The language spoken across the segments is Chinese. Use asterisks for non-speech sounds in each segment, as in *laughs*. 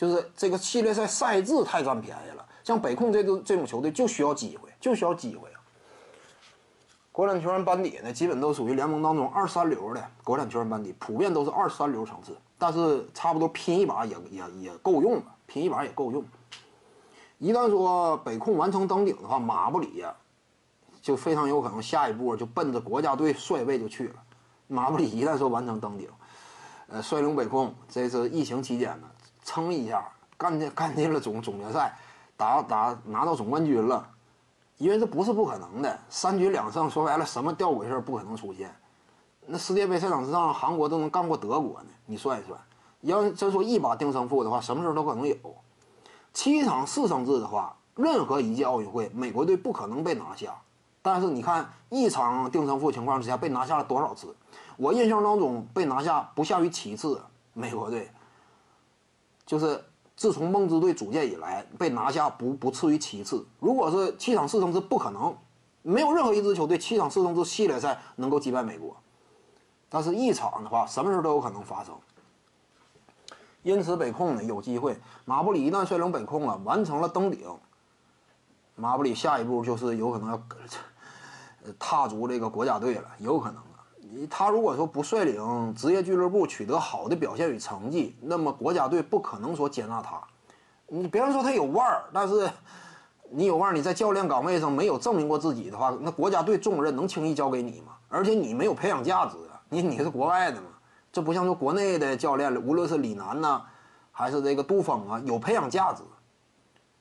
就是这个系列赛赛制太占便宜了。像北控这种这种球队就需要机会，就需要机会啊。国产球员班底呢，基本都属于联盟当中二三流的国产球员班底，普遍都是二三流层次，但是差不多拼一把也也也够用了，拼一把也够用。一旦说北控完成登顶的话，马布里呀，就非常有可能下一步就奔着国家队帅位就去了。马布里一旦说完成登顶，呃，率领北控，这次疫情期间呢，撑一下干进干进了总总决赛，打打拿到总冠军了，因为这不是不可能的，三局两胜，说白了什么吊诡事不可能出现。那世界杯赛场之上，韩国都能干过德国呢，你算一算，要真说一把定胜负的话，什么时候都可能有。七场四胜制的话，任何一届奥运会，美国队不可能被拿下。但是你看，一场定胜负情况之下被拿下了多少次？我印象当中被拿下不下于七次。美国队就是自从梦之队组建以来被拿下不不次于七次。如果是七场四胜制，不可能，没有任何一支球队七场四胜制系列赛能够击败美国。但是，一场的话，什么时候都有可能发生。因此，北控呢有机会。马布里一旦率领北控了完成了登顶，马布里下一步就是有可能要 *laughs* 踏足这个国家队了，有可能。他如果说不率领职业俱乐部取得好的表现与成绩，那么国家队不可能说接纳他。你别人说他有腕儿，但是你有腕儿，你在教练岗位上没有证明过自己的话，那国家队重任能轻易交给你吗？而且你没有培养价值，你你是国外的嘛。这不像说国内的教练，无论是李楠呐，还是这个杜峰啊，有培养价值。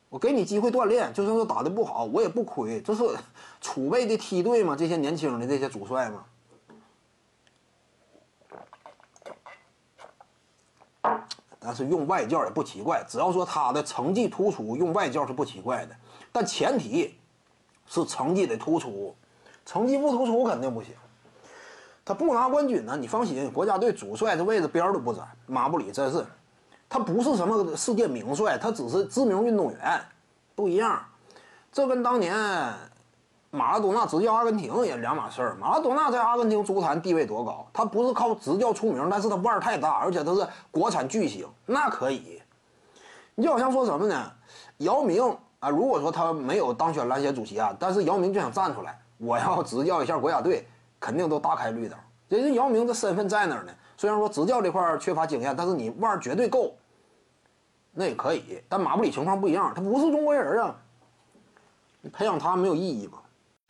我给你机会锻炼，就算是打的不好，我也不亏。这是储备的梯队嘛，这些年轻的这些主帅嘛。但是用外教也不奇怪，只要说他的成绩突出，用外教是不奇怪的。但前提是成绩得突出，成绩不突出肯定不行。他不拿冠军呢，你放心，国家队主帅这位置边都不沾。马布里真是，他不是什么世界名帅，他只是知名运动员，不一样。这跟当年马拉多纳执教阿根廷也两码事儿。马拉多纳在阿根廷足坛地位多高，他不是靠执教出名，但是他腕儿太大，而且他是国产巨星，那可以。你就好像说什么呢？姚明啊，如果说他没有当选篮协主席啊，但是姚明就想站出来，我要执教一下国家队。肯定都大开绿灯，人家姚明的身份在那儿呢。虽然说执教这块缺乏经验，但是你腕儿绝对够，那也可以。但马布里情况不一样，他不是中国人啊，你培养他没有意义吗？